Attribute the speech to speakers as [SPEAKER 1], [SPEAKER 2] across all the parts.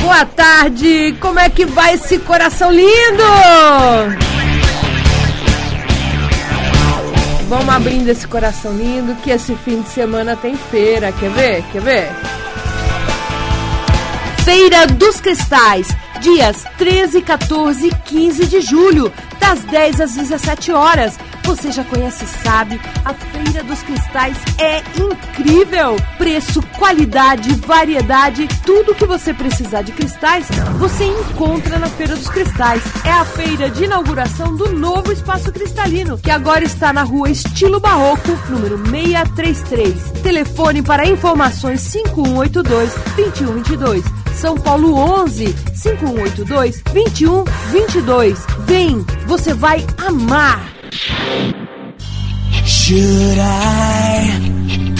[SPEAKER 1] Boa tarde! Como é que vai esse coração lindo? Vamos abrindo esse coração lindo que esse fim de semana tem feira. Quer ver? Quer ver? Feira dos Cristais, dias 13, 14 e 15 de julho, das 10 às 17 horas você já conhece e sabe, a Feira dos Cristais é incrível! Preço, qualidade, variedade, tudo que você precisar de cristais, você encontra na Feira dos Cristais. É a feira de inauguração do novo Espaço Cristalino, que agora está na rua Estilo Barroco, número 633. Telefone para informações 5182 2122. São Paulo 11 5182 2122. Vem, você vai amar! Should I,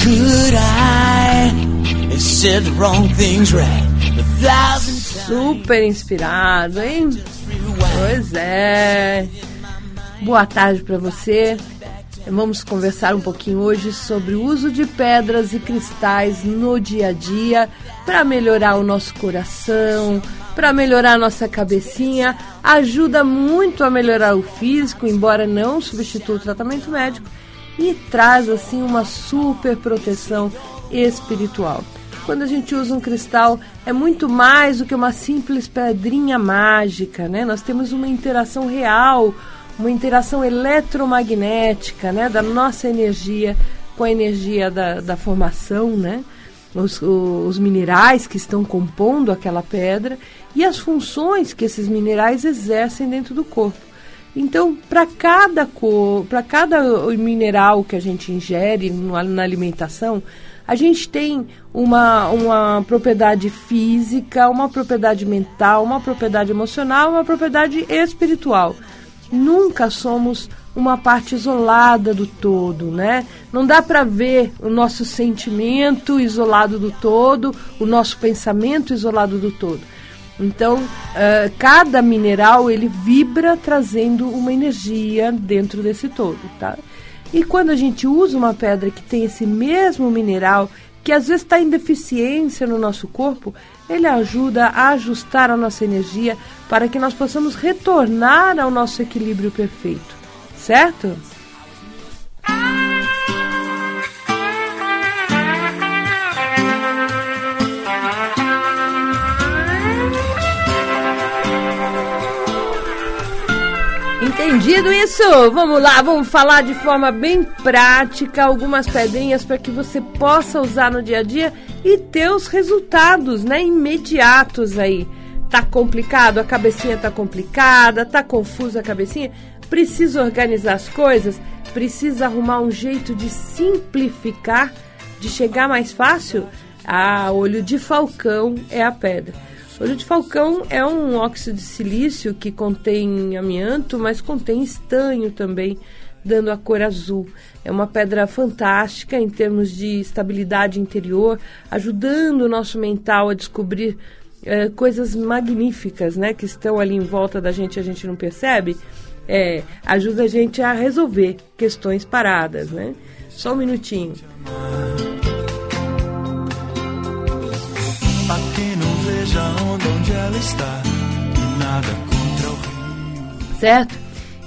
[SPEAKER 1] could I, said the wrong things right Super inspirado, hein? Pois é. Boa tarde para você. Vamos conversar um pouquinho hoje sobre o uso de pedras e cristais no dia a dia para melhorar o nosso coração, para melhorar a nossa cabecinha, ajuda muito a melhorar o físico, embora não substitua o tratamento médico, e traz assim uma super proteção espiritual. Quando a gente usa um cristal, é muito mais do que uma simples pedrinha mágica, né? Nós temos uma interação real, uma interação eletromagnética, né? Da nossa energia com a energia da, da formação, né? Os, os minerais que estão compondo aquela pedra e as funções que esses minerais exercem dentro do corpo. Então, para cada para cada mineral que a gente ingere na alimentação, a gente tem uma, uma propriedade física, uma propriedade mental, uma propriedade emocional, uma propriedade espiritual. Nunca somos uma parte isolada do todo, né? Não dá para ver o nosso sentimento isolado do todo, o nosso pensamento isolado do todo. Então, uh, cada mineral ele vibra trazendo uma energia dentro desse todo, tá? E quando a gente usa uma pedra que tem esse mesmo mineral, que às vezes está em deficiência no nosso corpo, ele ajuda a ajustar a nossa energia para que nós possamos retornar ao nosso equilíbrio perfeito, certo? Entendido isso? Vamos lá, vamos falar de forma bem prática algumas pedrinhas para que você possa usar no dia a dia e ter os resultados, né, imediatos aí. Tá complicado, a cabecinha tá complicada, tá confusa a cabecinha, precisa organizar as coisas, precisa arrumar um jeito de simplificar, de chegar mais fácil. Ah, olho de falcão é a pedra. Olho de falcão é um óxido de silício que contém amianto, mas contém estanho também, dando a cor azul. É uma pedra fantástica em termos de estabilidade interior, ajudando o nosso mental a descobrir é, coisas magníficas, né, que estão ali em volta da gente e a gente não percebe. É, ajuda a gente a resolver questões paradas, né? Só um minutinho. onde ela está e nada contra o rio. Certo?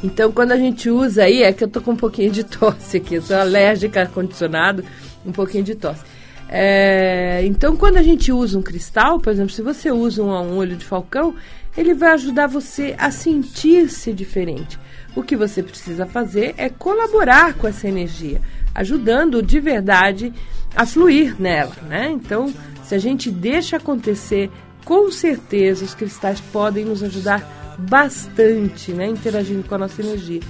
[SPEAKER 1] Então, quando a gente usa aí, é que eu tô com um pouquinho de tosse aqui, eu sou alérgica a ar-condicionado, um pouquinho de tosse. É, então, quando a gente usa um cristal, por exemplo, se você usa um, um olho de falcão, ele vai ajudar você a sentir-se diferente. O que você precisa fazer é colaborar com essa energia, ajudando de verdade a fluir nela, né? Então, se a gente deixa acontecer, com certeza os cristais podem nos ajudar bastante, né, interagindo com a nossa energia.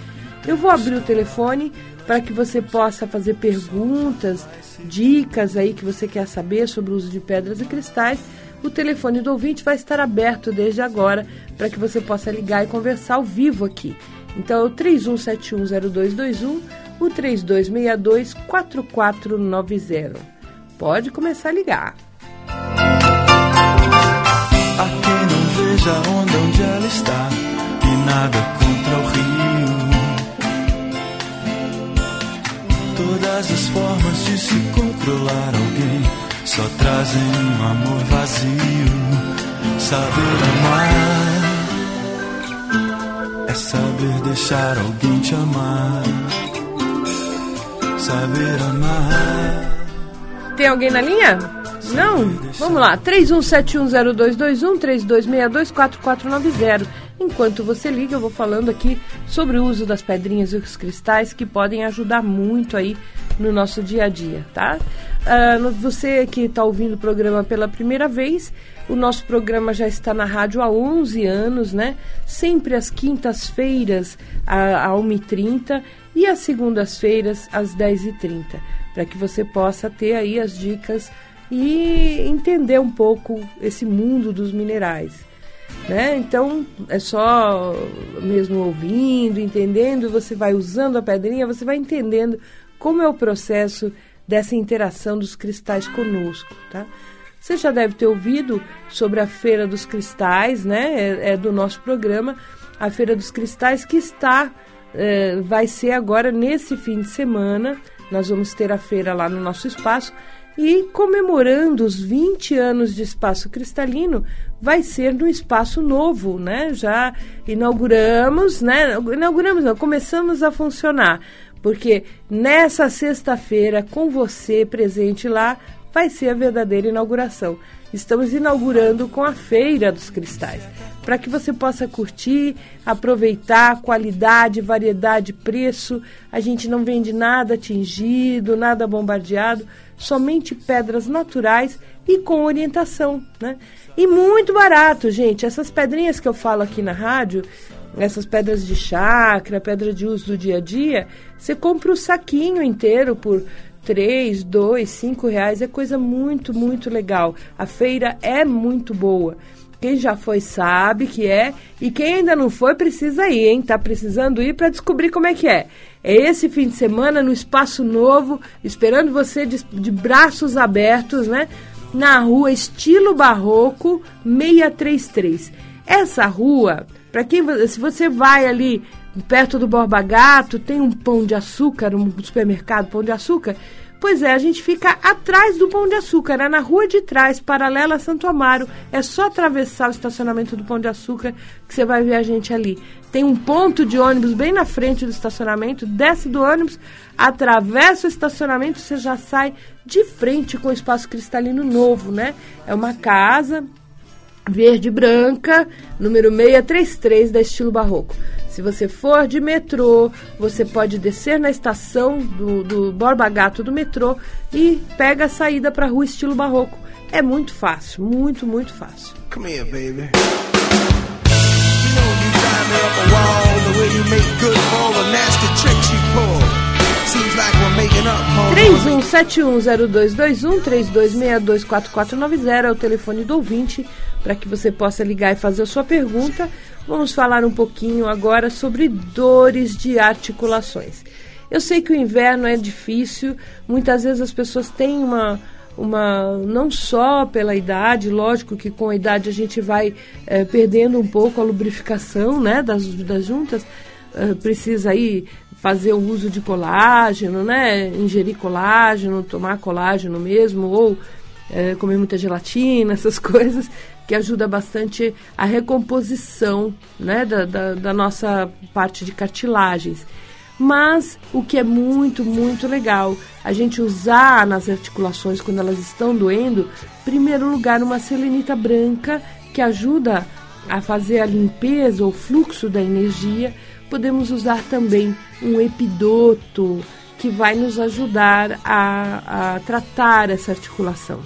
[SPEAKER 1] Eu vou abrir o telefone para que você possa fazer perguntas, dicas aí que você quer saber sobre o uso de pedras e cristais. O telefone do ouvinte vai estar aberto desde agora para que você possa ligar e conversar ao vivo aqui. Então é o 31710221, o 3262-4490. Pode começar a ligar.
[SPEAKER 2] Há quem não veja a onda onde ela está e nada contra o rio. Todas as formas de se controlar alguém só trazem um amor vazio. Saber amar é saber deixar alguém te amar. Saber amar.
[SPEAKER 1] Tem alguém na linha? Não? Vamos lá. 31710221 32624490. Enquanto você liga, eu vou falando aqui sobre o uso das pedrinhas e os cristais que podem ajudar muito aí no nosso dia a dia, tá? Uh, você que está ouvindo o programa pela primeira vez, o nosso programa já está na rádio há 11 anos, né? Sempre às quintas-feiras, a 1h30 e às segundas-feiras, às 10h30, para que você possa ter aí as dicas e entender um pouco esse mundo dos minerais. Né? Então é só mesmo ouvindo, entendendo, você vai usando a pedrinha, você vai entendendo como é o processo dessa interação dos cristais conosco, tá? Você já deve ter ouvido sobre a Feira dos Cristais, né? É, é do nosso programa, a Feira dos Cristais que está, é, vai ser agora nesse fim de semana. Nós vamos ter a feira lá no nosso espaço e comemorando os 20 anos de Espaço Cristalino, vai ser no espaço novo, né? Já inauguramos, né? Inauguramos, não, começamos a funcionar, porque nessa sexta-feira, com você presente lá, vai ser a verdadeira inauguração. Estamos inaugurando com a Feira dos Cristais, para que você possa curtir, aproveitar qualidade, variedade, preço. A gente não vende nada tingido, nada bombardeado somente pedras naturais e com orientação, né? E muito barato, gente. Essas pedrinhas que eu falo aqui na rádio, essas pedras de chakra, pedra de uso do dia a dia, você compra o saquinho inteiro por três, dois, cinco reais. É coisa muito, muito legal. A feira é muito boa. Quem já foi sabe que é. E quem ainda não foi, precisa ir, hein? Tá precisando ir para descobrir como é que é. É esse fim de semana no Espaço Novo, esperando você de, de braços abertos, né? Na rua Estilo Barroco 633. Essa rua, para quem se você vai ali perto do Borba Gato, tem um pão de açúcar, um supermercado pão de açúcar, Pois é, a gente fica atrás do Pão de Açúcar, é na rua de trás, paralela a Santo Amaro. É só atravessar o estacionamento do Pão de Açúcar que você vai ver a gente ali. Tem um ponto de ônibus bem na frente do estacionamento, desce do ônibus, atravessa o estacionamento, você já sai de frente com o espaço cristalino novo, né? É uma casa verde branca, número 633 da estilo barroco. Se você for de metrô, você pode descer na estação do, do Borba Gato do metrô e pega a saída para a rua estilo barroco. É muito fácil, muito, muito fácil. Come here, baby. 31710221 32624490 é o telefone do ouvinte para que você possa ligar e fazer a sua pergunta Vamos falar um pouquinho agora sobre dores de articulações. Eu sei que o inverno é difícil, muitas vezes as pessoas têm uma, uma não só pela idade, lógico que com a idade a gente vai é, perdendo um pouco a lubrificação né, das, das juntas, é, precisa aí fazer o uso de colágeno, né, ingerir colágeno, tomar colágeno mesmo, ou é, comer muita gelatina, essas coisas que ajuda bastante a recomposição né, da, da, da nossa parte de cartilagens. Mas o que é muito, muito legal, a gente usar nas articulações quando elas estão doendo, em primeiro lugar, uma selenita branca que ajuda a fazer a limpeza, o fluxo da energia, podemos usar também um epidoto que vai nos ajudar a, a tratar essa articulação.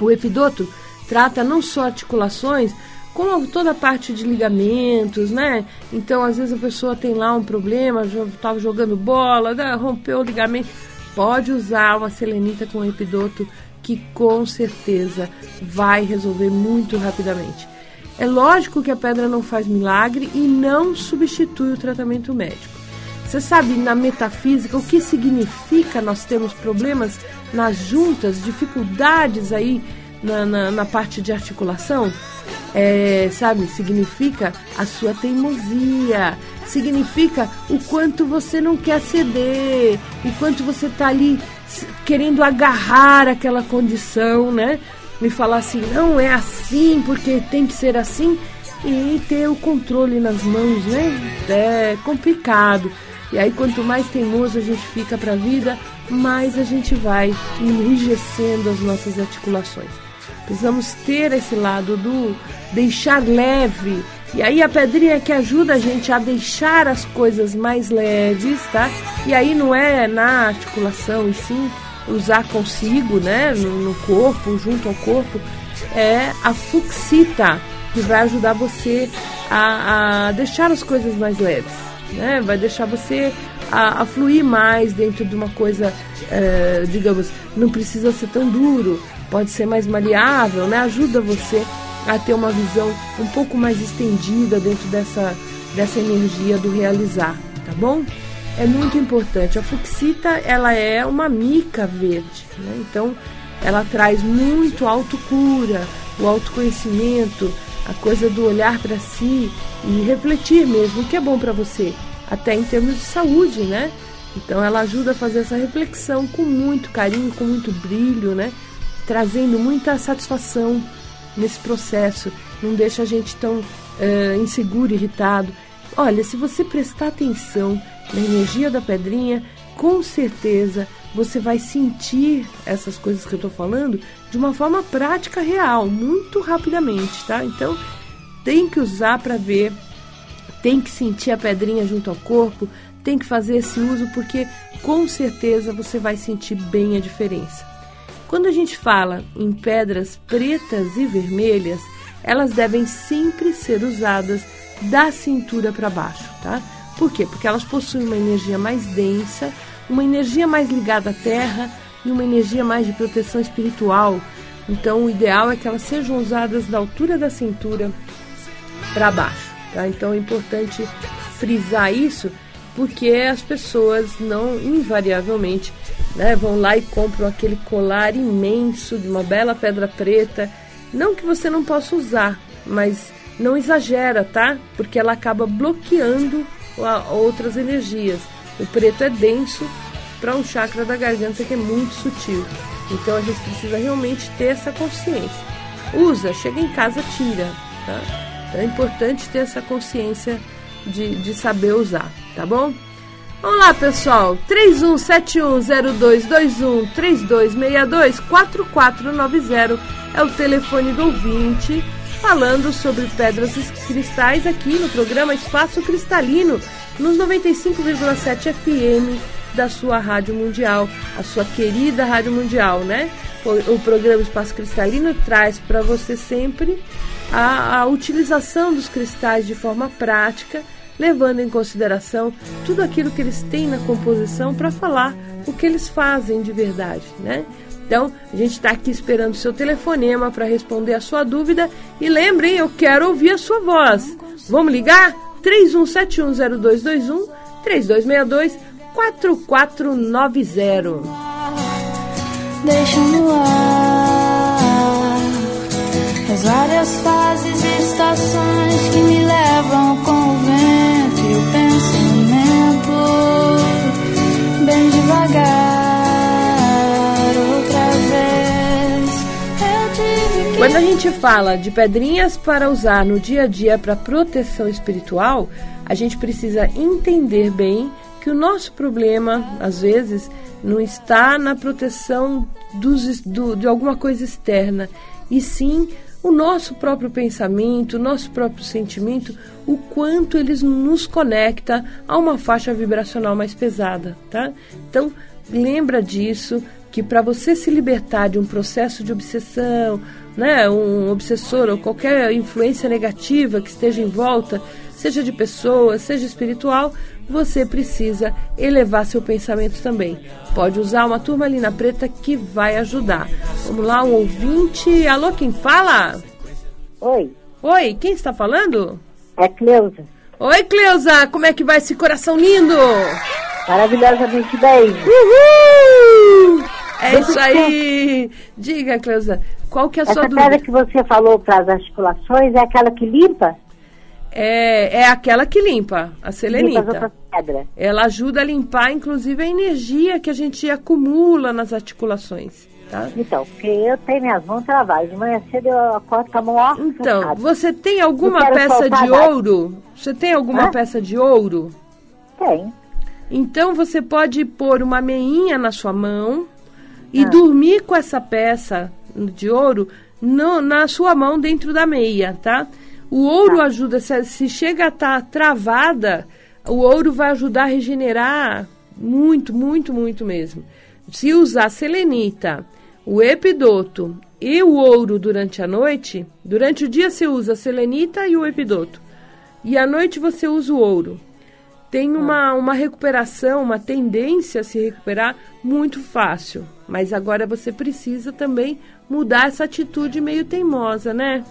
[SPEAKER 1] O epidoto trata não só articulações, como toda a parte de ligamentos, né? Então, às vezes a pessoa tem lá um problema, estava jogando bola, né? rompeu o ligamento. Pode usar uma selenita com epidoto que com certeza vai resolver muito rapidamente. É lógico que a pedra não faz milagre e não substitui o tratamento médico. Você sabe na metafísica o que significa nós termos problemas nas juntas, dificuldades aí na, na, na parte de articulação? É, sabe, significa a sua teimosia, significa o quanto você não quer ceder, o quanto você está ali querendo agarrar aquela condição, né? Me falar assim, não é assim, porque tem que ser assim, e ter o controle nas mãos, né? É complicado. E aí, quanto mais teimoso a gente fica para a vida, mais a gente vai enrijecendo as nossas articulações. Precisamos ter esse lado do deixar leve. E aí a pedrinha que ajuda a gente a deixar as coisas mais leves, tá? E aí não é na articulação, e sim usar consigo, né? No, no corpo, junto ao corpo, é a fuxita, que vai ajudar você a, a deixar as coisas mais leves, né? Vai deixar você a, a fluir mais dentro de uma coisa, é, digamos, não precisa ser tão duro, pode ser mais maleável, né? Ajuda você a ter uma visão um pouco mais estendida dentro dessa, dessa energia do realizar, tá bom? É muito importante. A fuxita, ela é uma mica verde, né? Então, ela traz muito autocura, o autoconhecimento, a coisa do olhar para si e refletir mesmo o que é bom para você, até em termos de saúde, né? Então ela ajuda a fazer essa reflexão com muito carinho, com muito brilho, né? Trazendo muita satisfação nesse processo, não deixa a gente tão uh, inseguro, irritado. Olha, se você prestar atenção na energia da pedrinha, com certeza você vai sentir essas coisas que eu estou falando de uma forma prática, real, muito rapidamente, tá? Então tem que usar para ver, tem que sentir a pedrinha junto ao corpo, tem que fazer esse uso porque com certeza você vai sentir bem a diferença. Quando a gente fala em pedras pretas e vermelhas, elas devem sempre ser usadas da cintura para baixo, tá? Por quê? Porque elas possuem uma energia mais densa, uma energia mais ligada à terra e uma energia mais de proteção espiritual. Então, o ideal é que elas sejam usadas da altura da cintura para baixo, tá? Então, é importante frisar isso porque as pessoas não invariavelmente né? Vão lá e compram aquele colar imenso de uma bela pedra preta. Não que você não possa usar, mas não exagera, tá? Porque ela acaba bloqueando outras energias. O preto é denso para um chakra da garganta que é muito sutil. Então a gente precisa realmente ter essa consciência. Usa, chega em casa, tira, tá? é importante ter essa consciência de, de saber usar, tá bom? Vamos lá, pessoal. 3171022132624490 é o telefone do ouvinte falando sobre pedras e cristais aqui no programa Espaço Cristalino, nos 95,7 FM da sua Rádio Mundial, a sua querida Rádio Mundial, né? O programa Espaço Cristalino traz para você sempre a, a utilização dos cristais de forma prática levando em consideração tudo aquilo que eles têm na composição para falar o que eles fazem de verdade, né? Então, a gente está aqui esperando o seu telefonema para responder a sua dúvida. E lembrem, eu quero ouvir a sua voz. Vamos ligar? 31710221 3262 4490.
[SPEAKER 3] Deixa no ar as várias fases e estações que me levam com o vento pensamento bem devagar outra vez.
[SPEAKER 1] Quando a gente fala de pedrinhas para usar no dia a dia para proteção espiritual, a gente precisa entender bem que o nosso problema, às vezes, não está na proteção dos, do, de alguma coisa externa, e sim o nosso próprio pensamento, o nosso próprio sentimento, o quanto eles nos conecta a uma faixa vibracional mais pesada, tá? Então, lembra disso, que para você se libertar de um processo de obsessão, né, um obsessor ou qualquer influência negativa que esteja em volta, seja de pessoa, seja espiritual, você precisa elevar seu pensamento também. Pode usar uma turmalina preta que vai ajudar. Vamos lá, um ouvinte. Alô, quem fala?
[SPEAKER 4] Oi.
[SPEAKER 1] Oi, quem está falando?
[SPEAKER 4] É Cleusa.
[SPEAKER 1] Oi, Cleusa, como é que vai esse coração lindo?
[SPEAKER 4] Maravilhosamente bem.
[SPEAKER 1] Uhul! É isso aí! Diga, Cleusa, qual que é a
[SPEAKER 4] Essa
[SPEAKER 1] sua
[SPEAKER 4] pedra
[SPEAKER 1] dúvida?
[SPEAKER 4] que você falou para as articulações é aquela que limpa?
[SPEAKER 1] É, é aquela que limpa, a
[SPEAKER 4] Limpa
[SPEAKER 1] selenita.
[SPEAKER 4] pedras.
[SPEAKER 1] Ela ajuda a limpar, inclusive, a energia que a gente acumula nas articulações, tá?
[SPEAKER 4] Então, porque eu tenho minhas mãos travadas. De manhã cedo eu acordo com a mão ó,
[SPEAKER 1] Então,
[SPEAKER 4] fechada.
[SPEAKER 1] você tem alguma peça de ouro? Você tem alguma
[SPEAKER 4] Hã?
[SPEAKER 1] peça de ouro?
[SPEAKER 4] Tem.
[SPEAKER 1] Então você pode pôr uma meinha na sua mão e
[SPEAKER 4] Ah.
[SPEAKER 1] dormir com essa peça de ouro no- na sua mão dentro da meia, tá? O ouro
[SPEAKER 4] Tá.
[SPEAKER 1] ajuda, se, se chega a estar travada, o ouro vai ajudar a regenerar muito, muito, muito mesmo. Se usar selenita, o epidoto e o ouro durante a noite, durante o dia você usa a selenita e o epidoto. E à noite você usa o ouro tem uma, uma recuperação, uma tendência a se recuperar muito fácil. Mas agora você precisa também mudar essa atitude meio teimosa, né?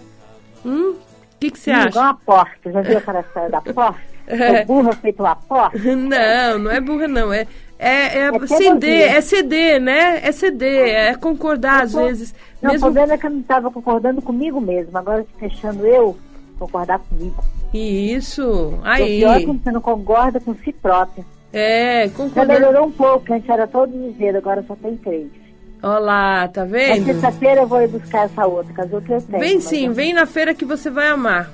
[SPEAKER 1] Hum? O que que você
[SPEAKER 4] Igual
[SPEAKER 1] acha?
[SPEAKER 4] uma porta. Já viu aquela história da porta?
[SPEAKER 1] É.
[SPEAKER 4] O burro feito uma porta?
[SPEAKER 1] Não, não é burra, não. É, é, é,
[SPEAKER 4] É
[SPEAKER 1] ceder, é ceder, né? É ceder, é concordar às vezes.
[SPEAKER 4] Não, o
[SPEAKER 1] Mesmo...
[SPEAKER 4] problema é que eu não estava concordando comigo mesmo. Agora, deixando eu concordar comigo.
[SPEAKER 1] Isso,
[SPEAKER 4] O pior é
[SPEAKER 1] aí.
[SPEAKER 4] quando você não concorda com si próprio.
[SPEAKER 1] É,
[SPEAKER 4] Já
[SPEAKER 1] concordar.
[SPEAKER 4] melhorou um pouco, antes era todos os dedos, agora só tem três.
[SPEAKER 1] Olha lá, tá
[SPEAKER 4] Na
[SPEAKER 1] vendo?
[SPEAKER 4] sexta-feira eu vou buscar essa outra, que as outras eu tenho.
[SPEAKER 1] Vem sim,
[SPEAKER 4] eu-
[SPEAKER 1] vem na feira que você vai amar.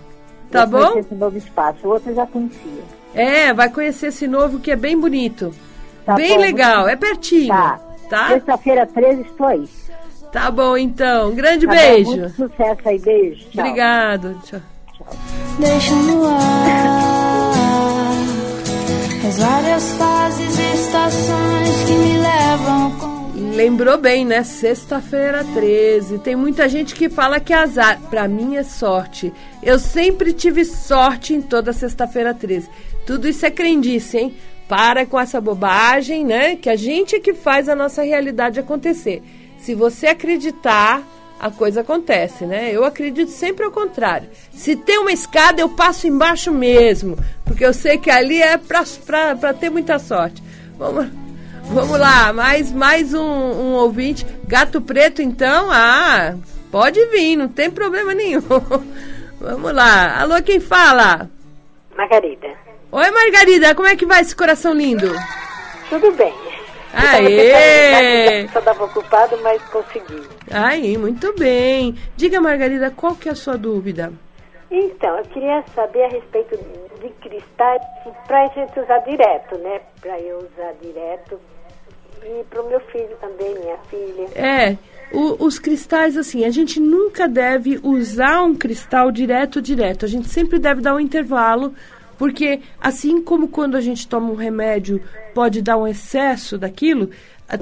[SPEAKER 1] Tá
[SPEAKER 4] eu
[SPEAKER 1] bom?
[SPEAKER 4] Esse novo espaço, o outro eu já conhecia.
[SPEAKER 1] É, vai conhecer esse novo que é bem bonito.
[SPEAKER 4] Tá
[SPEAKER 1] bem
[SPEAKER 4] bom,
[SPEAKER 1] legal, é pertinho.
[SPEAKER 4] Tá.
[SPEAKER 1] Tá?
[SPEAKER 4] Sexta-feira 13 estou aí.
[SPEAKER 1] Tá bom, então. Grande
[SPEAKER 4] Tá bom?
[SPEAKER 1] beijo.
[SPEAKER 4] Muito sucesso aí, beijo. Tchau.
[SPEAKER 1] Obrigado. Tchau.
[SPEAKER 3] Deixa no ar as várias fases e estações que me levam com
[SPEAKER 1] Lembrou bem, né? Sexta-feira 13. Tem muita gente que fala que é azar. Pra mim é sorte. Eu sempre tive sorte em toda sexta-feira 13. Tudo isso é crendice, hein? Para com essa bobagem, né? Que a gente é que faz a nossa realidade acontecer. Se você acreditar, a coisa acontece, né? Eu acredito sempre ao contrário. Se tem uma escada, eu passo embaixo mesmo. Porque eu sei que ali é pra, pra, pra ter muita sorte. Vamos. Vamos lá, mais, mais um, um ouvinte. Gato preto, então? Ah, pode vir, não tem problema nenhum. Vamos lá. Alô, quem fala?
[SPEAKER 5] Margarida.
[SPEAKER 1] Oi, Margarida, como é que vai esse coração lindo?
[SPEAKER 5] Tudo bem.
[SPEAKER 1] Aê!
[SPEAKER 5] Só estava ocupado, mas consegui.
[SPEAKER 1] Aí, muito bem. Diga, Margarida, qual que é a sua dúvida?
[SPEAKER 5] Então, eu queria saber a respeito de cristais para a gente usar direto, né? Para eu usar direto. E para o meu filho também, minha filha.
[SPEAKER 1] É, o- os cristais, assim, a gente nunca deve usar um cristal direto, direto. A gente sempre deve dar um intervalo, porque assim como quando a gente toma um remédio pode dar um excesso daquilo,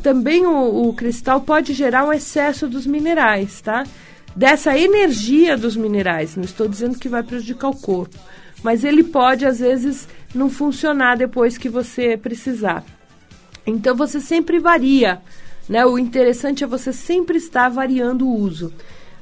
[SPEAKER 1] também o, o cristal pode gerar um excesso dos minerais, tá? Dessa energia dos minerais. Não estou dizendo que vai prejudicar o corpo, mas ele pode, às vezes, não funcionar depois que você precisar. Então você sempre varia, né? O interessante é você sempre estar variando o uso.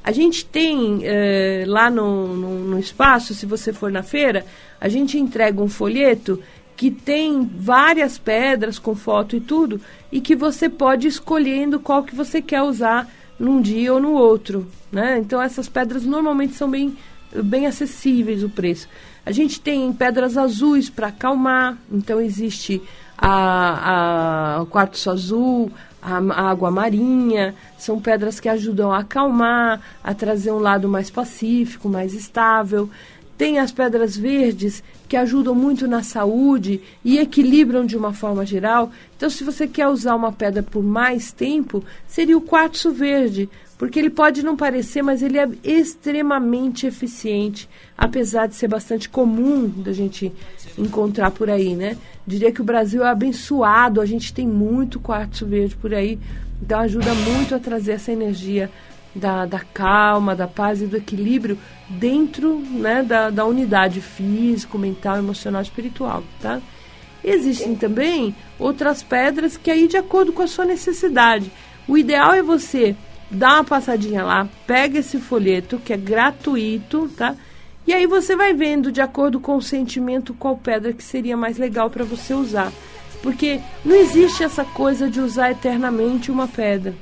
[SPEAKER 1] A gente tem eh, lá no, no, no espaço, se você for na feira, a gente entrega um folheto que tem várias pedras com foto e tudo, e que você pode ir escolhendo qual que você quer usar num dia ou no outro, né? Então essas pedras normalmente são bem, bem acessíveis o preço. A gente tem pedras azuis para acalmar, então existe a, a, quartzo azul, a, a água marinha, são pedras que ajudam a acalmar, a trazer um lado mais pacífico, mais estável. Tem as pedras verdes que ajudam muito na saúde e equilibram de uma forma geral. Então, se você quer usar uma pedra por mais tempo, seria o quartzo verde, porque ele pode não parecer, mas ele é extremamente eficiente, apesar de ser bastante comum da gente encontrar por aí, né? Diria que o Brasil é abençoado, a gente tem muito quartzo verde por aí, então ajuda muito a trazer essa energia da, da calma, da paz e do equilíbrio dentro né, da, da unidade físico, mental, emocional e espiritual, tá? Existem também outras pedras que aí de acordo com a sua necessidade. O ideal é você dar uma passadinha lá, pega esse folheto que é gratuito, tá? E aí você vai vendo de acordo com o sentimento qual pedra que seria mais legal para você usar. Porque não existe essa coisa de usar eternamente uma pedra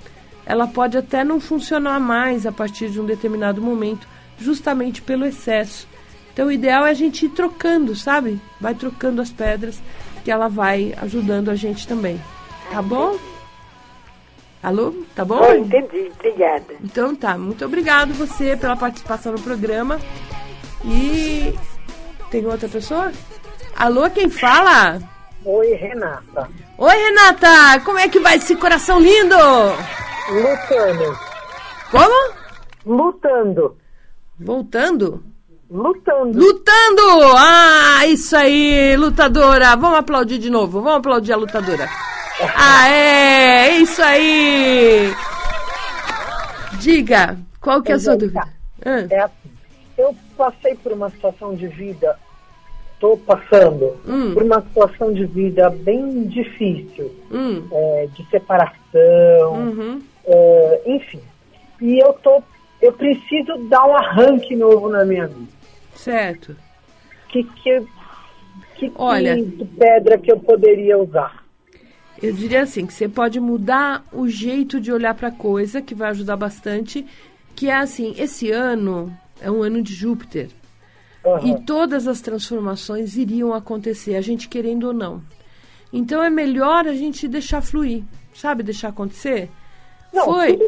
[SPEAKER 1] ela pode até não funcionar mais a partir de um determinado momento, justamente pelo excesso. Então, o ideal é a gente ir trocando, sabe? Vai trocando as pedras, que ela vai ajudando a gente também. Tá bom? Alô? Tá bom?
[SPEAKER 5] Oh, entendi. Obrigada.
[SPEAKER 1] Então tá. Muito obrigado você pela participação no programa. E tem outra pessoa? Alô, quem fala?
[SPEAKER 6] Oi, Renata.
[SPEAKER 1] Oi, Renata. Como é que vai esse coração lindo?
[SPEAKER 6] Lutando.
[SPEAKER 1] Como?
[SPEAKER 6] Lutando.
[SPEAKER 1] Voltando?
[SPEAKER 6] Lutando.
[SPEAKER 1] Lutando! Ah, isso aí, lutadora. Vamos aplaudir de novo. Vamos aplaudir a lutadora. Ah, é, isso aí. Diga, qual que é a sua dúvida?
[SPEAKER 6] Ah. É assim, eu passei por uma situação de vida, estou passando hum. por uma situação de vida bem difícil, hum. é, de separação, uhum. É, enfim. E eu tô, eu preciso dar um arranque novo na minha vida.
[SPEAKER 1] Certo.
[SPEAKER 6] Que que, que, Olha, que pedra que eu poderia usar?
[SPEAKER 1] Eu diria assim que você pode mudar o jeito de olhar para a coisa, que vai ajudar bastante. Que é assim, esse ano é um ano de Júpiter. Uhum. E todas as transformações iriam acontecer, a gente querendo ou não. Então é melhor a gente deixar fluir, sabe? Deixar acontecer.
[SPEAKER 6] Não,
[SPEAKER 1] foi,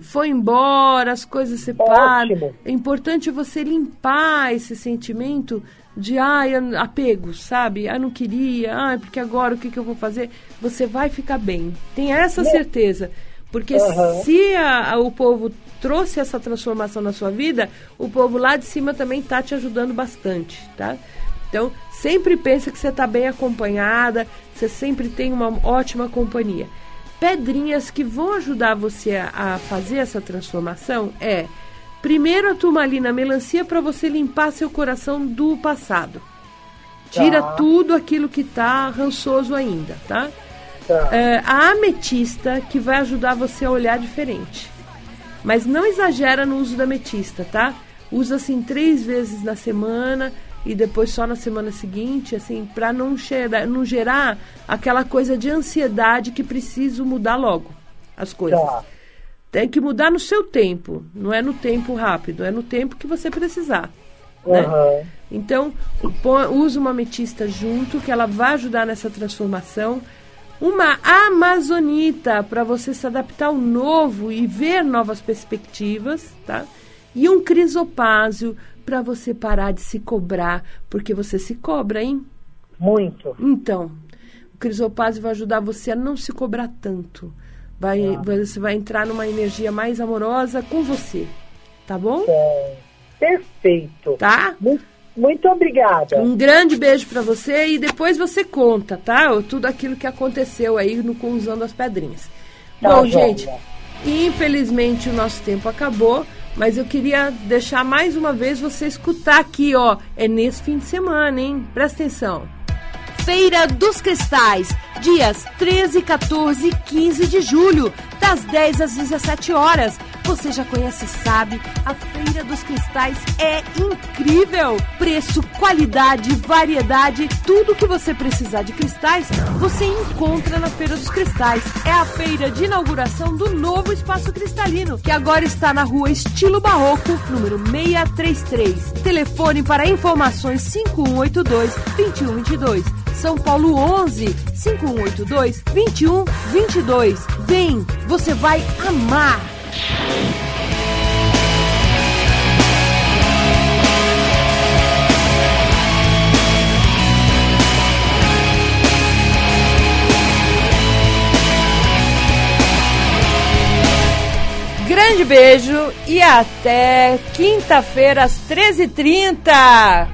[SPEAKER 1] foi embora, as coisas se param. É importante você limpar esse sentimento de ai, apego, sabe? Ah, não queria, ai, porque agora o que, que eu vou fazer? Você vai ficar bem. Tenha essa né? certeza. Porque uhum. se a, a, o povo trouxe essa transformação na sua vida, o povo lá de cima também está te ajudando bastante, tá? Então, sempre pensa que você está bem acompanhada, você sempre tem uma ótima companhia pedrinhas que vão ajudar você a, a fazer essa transformação é primeiro a turmalina melancia para você limpar seu coração do passado. Tira tá. tudo aquilo que está rançoso ainda, tá? tá. É, a ametista que vai ajudar você a olhar diferente. Mas não exagera no uso da ametista, tá? Usa assim três vezes na semana e depois só na semana seguinte, assim, para não, gerar, não gerar aquela coisa de ansiedade que preciso mudar logo as coisas. Tá. Tem que mudar no seu tempo, não é no tempo rápido, é no tempo que você precisar. Uhum. Né? Então, usa uma ametista junto, que ela vai ajudar nessa transformação. Uma amazonita, para você se adaptar ao novo e ver novas perspectivas, tá? E um crisopásio para você parar de se cobrar, porque você se cobra, hein?
[SPEAKER 6] Muito.
[SPEAKER 1] Então, o crisopase vai ajudar você a não se cobrar tanto. Vai, ah. Você vai entrar numa energia mais amorosa com você. Tá bom?
[SPEAKER 6] É. Perfeito.
[SPEAKER 1] Tá?
[SPEAKER 6] Muito, muito obrigada.
[SPEAKER 1] Um grande beijo para você e depois você conta, tá? Tudo aquilo que aconteceu aí no, usando as pedrinhas. Tá, bom, gente, infelizmente o nosso tempo acabou. Mas eu queria deixar mais uma vez você escutar aqui, ó. É nesse fim de semana, hein? Presta atenção. Feira dos Cristais, dias 13, 14 e 15 de julho, das 10 às 17 horas você já conhece e sabe, a Feira dos Cristais é incrível! Preço, qualidade, variedade, tudo que você precisar de cristais, você encontra na Feira dos Cristais. É a feira de inauguração do novo Espaço Cristalino, que agora está na rua Estilo Barroco, número 633. Telefone para informações 5182 2122. São Paulo 11 5182 2122. Vem, você vai amar! grande beijo e até quinta-feira às 13h30.